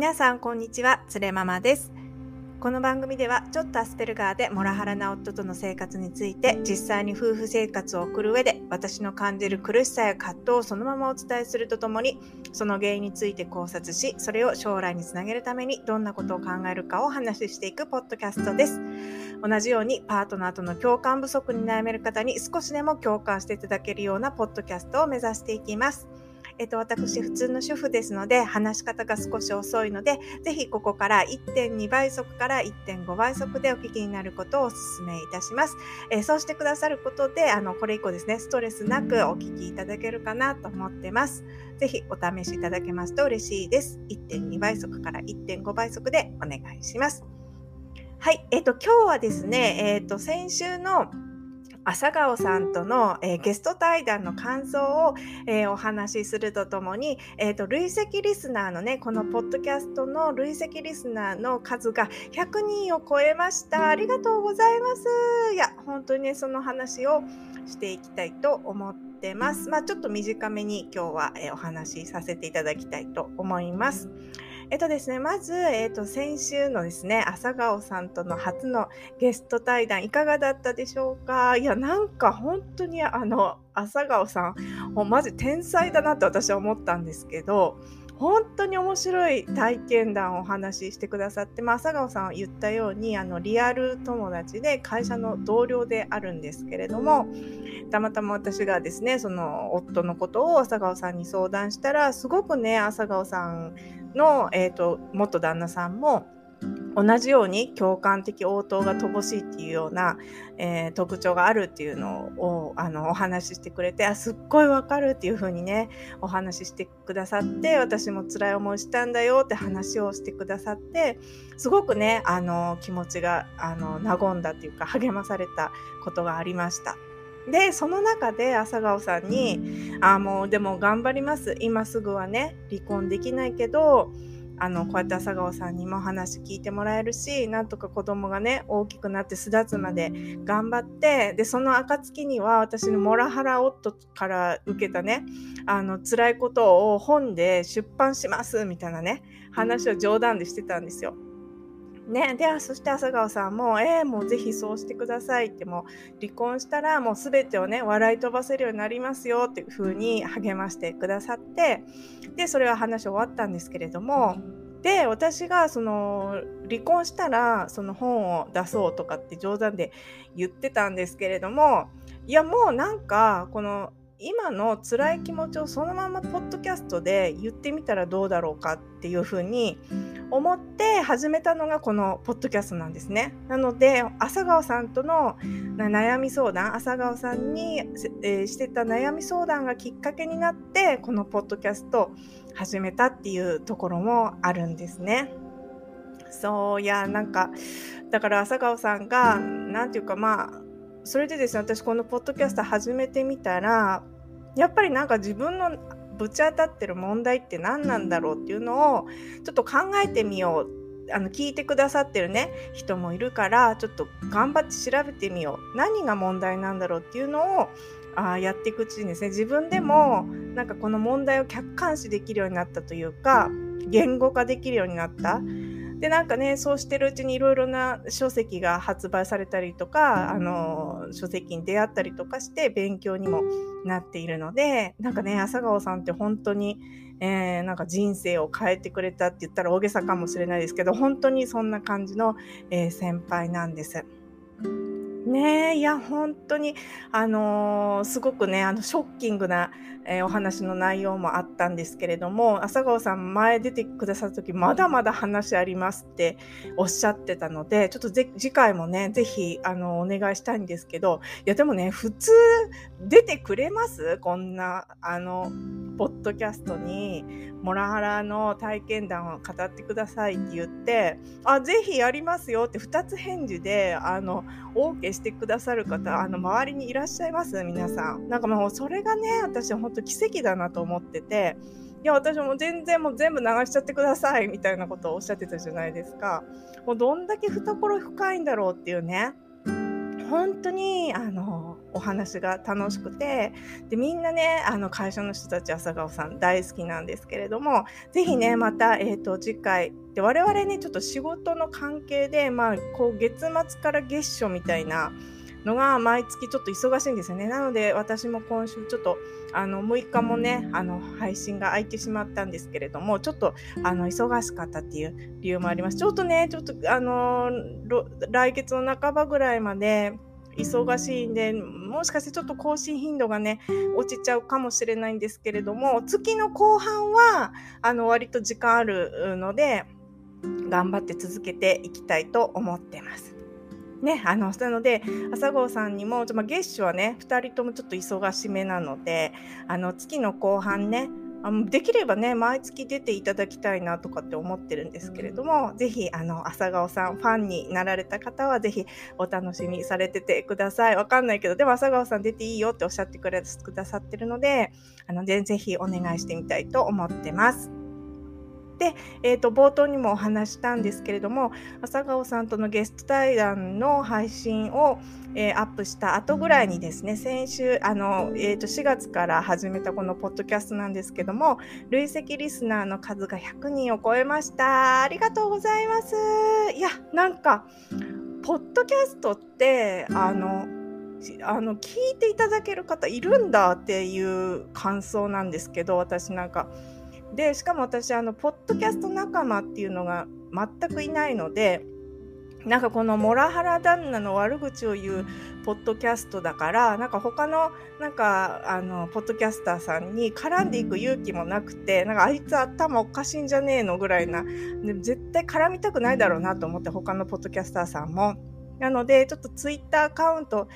皆さんこんにちはつれママです。この番組ではちょっとアスペルガーでモラハラな夫との生活について実際に夫婦生活を送る上で私の感じる苦しさや葛藤をそのままお伝えするとともにその原因について考察しそれを将来につなげるためにどんなことを考えるかをお話していくポッドキャストです。同じようにパートナーとの共感不足に悩める方に少しでも共感していただけるようなポッドキャストを目指していきます。えっと、私、普通の主婦ですので、話し方が少し遅いので、ぜひここから1.2倍速から1.5倍速でお聞きになることをお勧めいたします。えー、そうしてくださることで、あの、これ以降ですね、ストレスなくお聞きいただけるかなと思ってます。ぜひお試しいただけますと嬉しいです。1.2倍速から1.5倍速でお願いします。はい、えっと、今日はですね、えっと、先週の朝顔さんとの、えー、ゲスト対談の感想を、えー、お話しするとともに、えーと、累積リスナーのねこのポッドキャストの累積リスナーの数が100人を超えました。ありがとうございます。いや本当にねその話をしていきたいと思ってます。まあちょっと短めに今日は、えお話しさせていただきたいと思います。えっとですね、まず、えっと、先週のですね、朝顔さんとの初のゲスト対談、いかがだったでしょうか？いや、なんか本当にあの、朝顔さん、もうマジ天才だなって私は思ったんですけど、本当に面白い体験談をお話ししてくださって、まあ、朝顔さんは言ったようにあのリアル友達で会社の同僚であるんですけれどもたまたま私がですねその夫のことを朝顔さんに相談したらすごくね朝顔さんの、えーと、元旦那さんも同じように共感的応答が乏しいっていうような、えー、特徴があるっていうのをあのお話ししてくれてあすっごいわかるっていう風にねお話ししてくださって私も辛い思いしたんだよって話をしてくださってすごくねあの気持ちがあの和んだっていうか励まされたことがありました。でその中で朝顔さんに「あもうでも頑張ります今すぐはね離婚できないけどあのこうやって朝顔さんにも話聞いてもらえるしなんとか子供がね大きくなって巣立つまで頑張ってでその暁には私のモラハラ夫から受けたねあの辛いことを本で出版しますみたいなね話を冗談でしてたんですよ。ね、でそして朝顔さんも「えー、もうぜひそうしてください」ってもう離婚したらもう全てをね笑い飛ばせるようになりますよっていう風に励ましてくださってでそれは話終わったんですけれどもで私がその離婚したらその本を出そうとかって冗談で言ってたんですけれどもいやもうなんかこの今の辛い気持ちをそのままポッドキャストで言ってみたらどうだろうかっていうふうに思って始めたのがこのポッドキャストなんですね。なので朝顔さんとの悩み相談朝顔さんに、えー、してた悩み相談がきっかけになってこのポッドキャスト始めたっていうところもあるんですね。そういやなんかだから朝顔さんが何て言うかまあそれでですね私このポッドキャスト始めてみたらやっぱりなんか自分のぶち当たってる問題って何なんだろうっていうのをちょっと考えてみよう。あの聞いてくださってるね人もいるからちょっと頑張って調べてみよう。何が問題なんだろうっていうのをあやっていくうちにですね自分でもなんかこの問題を客観視できるようになったというか言語化できるようになった。でなんかねそうしてるうちにいろいろな書籍が発売されたりとかあの書籍に出会ったりとかして勉強にもなっているのでなんかね朝顔さんって本当に、えー、なんか人生を変えてくれたって言ったら大げさかもしれないですけど本当にそんな感じの、えー、先輩なんです。ねえ、いや、本当に、あのー、すごくね、あの、ショッキングな、えー、お話の内容もあったんですけれども、朝顔さん前出てくださった時、まだまだ話ありますっておっしゃってたので、ちょっと次回もね、ぜひ、あの、お願いしたいんですけど、いや、でもね、普通出てくれます？こんな、あの、ポッドキャストに、モラハラの体験談を語ってくださいって言って、あ、ぜひやりますよって2つ返事で、あの、OK してくださる方、あの、周りにいらっしゃいます？皆さん。なんかもう、それがね、私は本当奇跡だなと思ってて、いや、私も全然もう全部流しちゃってくださいみたいなことをおっしゃってたじゃないですか。もうどんだけ懐深いんだろうっていうね。本当に、あの、お話が楽しくて、で、みんなね、あの、会社の人たち、朝顔さん大好きなんですけれども、ぜひね、また、え、ー、と、次回、で、我々ね、ちょっと仕事の関係で、まあ、こう、月末から月初みたいな、のが毎月ちょっと忙しいんですよね。なので私も今週ちょっとあの6日もね、あの配信が空いてしまったんですけれども、ちょっとあの忙しかったっていう理由もあります。ちょっとね、ちょっとあの来月の半ばぐらいまで忙しいんで、もしかしてちょっと更新頻度がね、落ちちゃうかもしれないんですけれども、月の後半は、あの、割と時間あるので、頑張って続けていきたいと思ってます。ね、あの、なので、朝顔さんにも、まあ、月初はね、2人ともちょっと忙しめなので、あの、月の後半ね、あできればね、毎月出ていただきたいなとかって思ってるんですけれども、ぜひ、あの、朝顔さんファンになられた方は、ぜひお楽しみされててください。わかんないけど、でも朝顔さん出ていいよっておっしゃってくださってるので、あの、ぜひお願いしてみたいと思ってます。で、えーと、冒頭にもお話したんですけれども朝顔さんとのゲスト対談の配信を、えー、アップした後ぐらいにですね先週あの、えーと、4月から始めたこのポッドキャストなんですけども累積リスナーの数が100人を超えました。ありがとうございます。いやなんかポッドキャストってあのあの聞いていただける方いるんだっていう感想なんですけど私なんか。でしかも私あのポッドキャスト仲間っていうのが全くいないのでなんかこのモラハラ旦那の悪口を言うポッドキャストだからなんか他のなんかあのポッドキャスターさんに絡んでいく勇気もなくてなんかあいつ頭おかしいんじゃねえのぐらいなで絶対絡みたくないだろうなと思って他のポッドキャスターさんも。なのでちょっとツイッターアカウント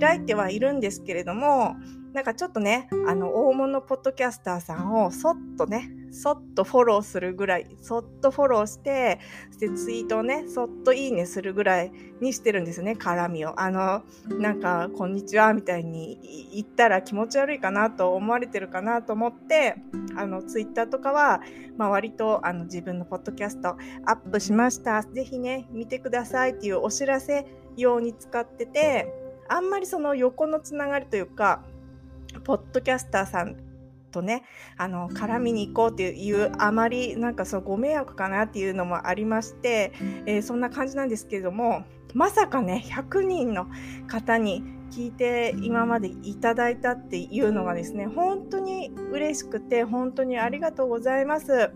開いてはいるんですけれどもなんかちょっとね、あの、大物ポッドキャスターさんをそっとね、そっとフォローするぐらい、そっとフォローして、で、ツイートをね、そっといいねするぐらいにしてるんですね、絡みを。あの、なんか、こんにちは、みたいに言ったら気持ち悪いかなと思われてるかなと思って、あの、ツイッターとかは、まあ、割と、あの、自分のポッドキャストアップしました。ぜひね、見てくださいっていうお知らせ用に使ってて、あんまりその横のつながりというか、ポッドキャスターさんとね、あの、絡みに行こうっていう、あまりなんかそうご迷惑かなっていうのもありまして、えー、そんな感じなんですけれども、まさかね、100人の方に聞いて今までいただいたっていうのがですね、本当に嬉しくて、本当にありがとうございます。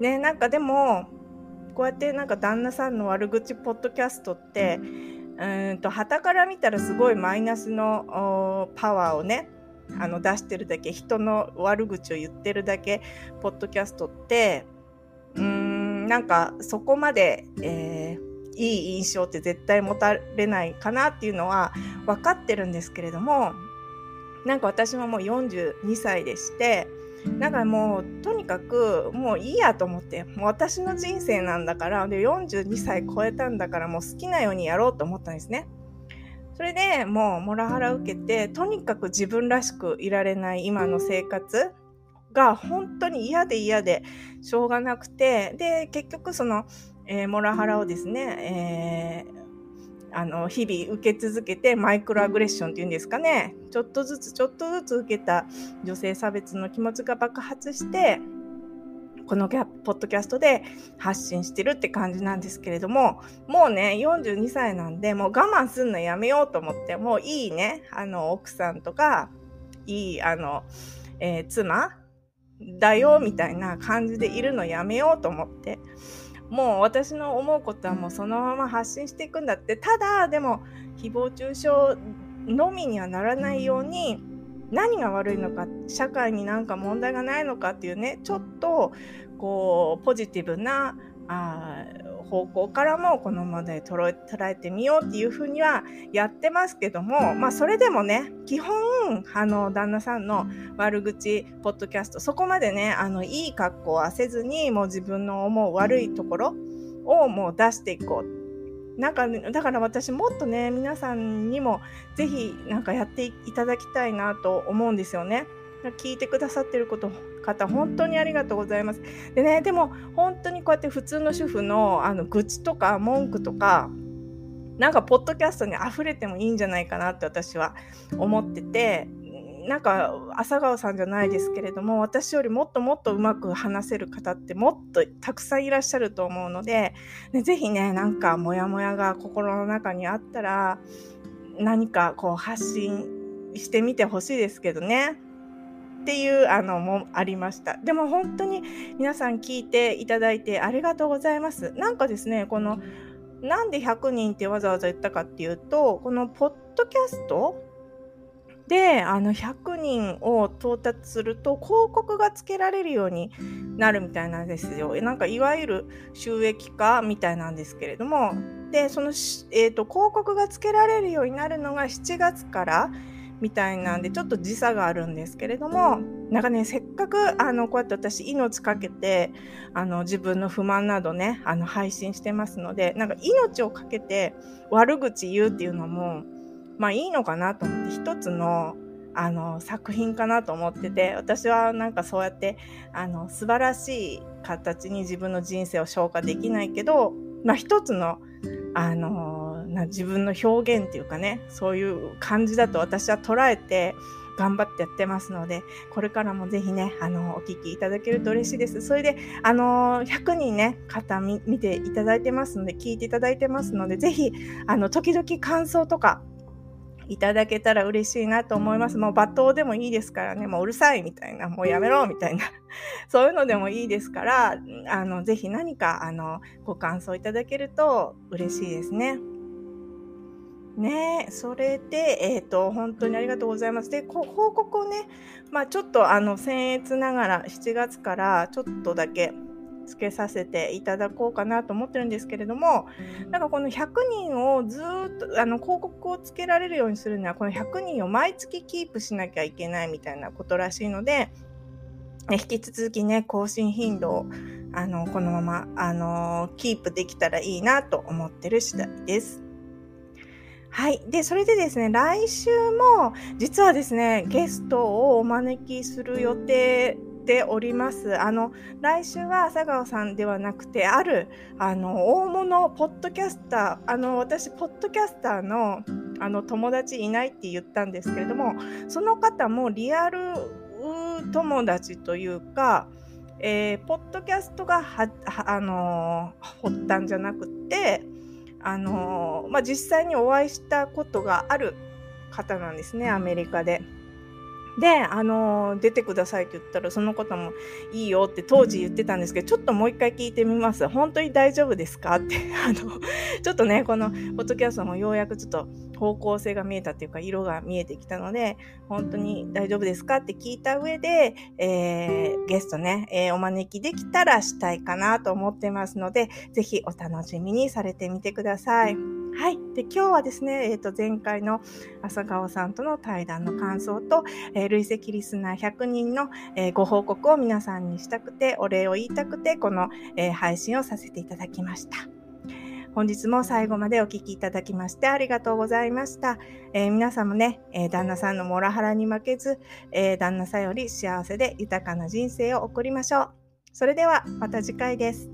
ね、なんかでも、こうやってなんか旦那さんの悪口ポッドキャストって、うんと、旗から見たらすごいマイナスのパワーをね、あの出してるだけ人の悪口を言ってるだけポッドキャストってうーんなんかそこまで、えー、いい印象って絶対持たれないかなっていうのは分かってるんですけれどもなんか私ももう42歳でしてだかもうとにかくもういいやと思ってもう私の人生なんだからで42歳超えたんだからもう好きなようにやろうと思ったんですね。それでもうモラハラ受けてとにかく自分らしくいられない今の生活が本当に嫌で嫌でしょうがなくてで結局その、えー、モラハラをですね、えー、あの日々受け続けてマイクロアグレッションっていうんですかねちょっとずつちょっとずつ受けた女性差別の気持ちが爆発してこのポッドキャストで発信してるって感じなんですけれども、もうね、42歳なんで、もう我慢すんのやめようと思って、もういいね、あの、奥さんとか、いい、あの、えー、妻だよ、みたいな感じでいるのやめようと思って、もう私の思うことはもうそのまま発信していくんだって、ただ、でも、誹謗中傷のみにはならないように、何が悪いのか社会になんか問題がないのかっていうねちょっとこうポジティブなあ方向からもこの問題捉え捉えてみようっていうふうにはやってますけどもまあそれでもね基本あの旦那さんの悪口ポッドキャストそこまでねあのいい格好はせずにもう自分の思う悪いところをもう出していこう。なんか、ね、だから私もっとね、皆さんにもぜひなんかやっていただきたいなと思うんですよね。聞いてくださってること方本当にありがとうございます。でねでも本当にこうやって普通の主婦のあの愚痴とか文句とかなんかポッドキャストに溢れてもいいんじゃないかなって私は思っててなんか朝顔さんじゃないですけれども私よりもっともっとうまく話せる方ってもっとたくさんいらっしゃると思うので、ね、ぜひねなんかモヤモヤが心の中にあったら何かこう発信してみてほしいですけどね。っていうあのもありました。でも本当に皆さん聞いていただいてありがとうございます。なんかですね、このなんで100人ってわざわざ言ったかっていうと、このポッドキャストであの100人を到達すると広告がつけられるようになるみたいなんですよ。なんかいわゆる収益化みたいなんですけれどもでその、えーと、広告がつけられるようになるのが7月からみたいなんでちょっと時差があるんですけれどもなんかねせっかくあのこうやって私命かけてあの自分の不満などねあの配信してますのでなんか命をかけて悪口言うっていうのもまあいいのかなと思って一つのあの作品かなと思ってて私はなんかそうやってあの素晴らしい形に自分の人生を消化できないけど、まあ、一つのあのな自分の表現っていうかねそういう感じだと私は捉えて頑張ってやってますので、これからもぜひね、あの、お聞きいただけると嬉しいです。それで、あの、100人ね、方見ていただいてますので、聞いていただいてますので、ぜひ、あの、時々感想とか、いただけたら嬉しいなと思います。もう罵倒でもいいですからね、もううるさいみたいな、もうやめろみたいな、そういうのでもいいですから、あの、ぜひ何か、あの、ご感想いただけると嬉しいですね。ねそれで、えっ、ー、と、本当にありがとうございます。で、こ報告をね、まあちょっとあの、僭越ながら7月からちょっとだけつけさせていただこうかなと思ってるんですけれどもなんかこの100人をずっとあの広告をつけられるようにするにはこの100人を毎月キープしなきゃいけないみたいなことらしいので引き続きね更新頻度をあのこのままあのキープできたらいいなと思ってる次第です。はい。で、それでですね、来週も、実はですね、ゲストをお招きする予定ております。あの、来週は佐川さんではなくて、ある、あの、大物ポッドキャスター、あの、私、ポッドキャスターの、あの、友達いないって言ったんですけれども、その方もリアル友達というか、えー、ポッドキャストがは、あの発端じゃなくて、あのまあ、実際にお会いしたことがある方なんですね、アメリカで。で、あの、出てくださいって言ったら、その方もいいよって当時言ってたんですけど、ちょっともう一回聞いてみます。本当に大丈夫ですか？って、あの、ちょっとね、このポッドキャストもようやくちょっと方向性が見えたっていうか、色が見えてきたので、本当に大丈夫ですかって聞いた上で、えー、ゲストね、えー、お招きできたらしたいかなと思ってますので、ぜひお楽しみにされてみてください。はい。で、今日はですね、えっ、ー、と、前回の朝顔さんとの対談の感想と、えー、累積リスナー100人の、えー、ご報告を皆さんにしたくて、お礼を言いたくて、この、えー、配信をさせていただきました。本日も最後までお聴きいただきましてありがとうございました。えー、皆さんもね、えー、旦那さんのモラハラに負けず、えー、旦那さんより幸せで豊かな人生を送りましょう。それではまた次回です。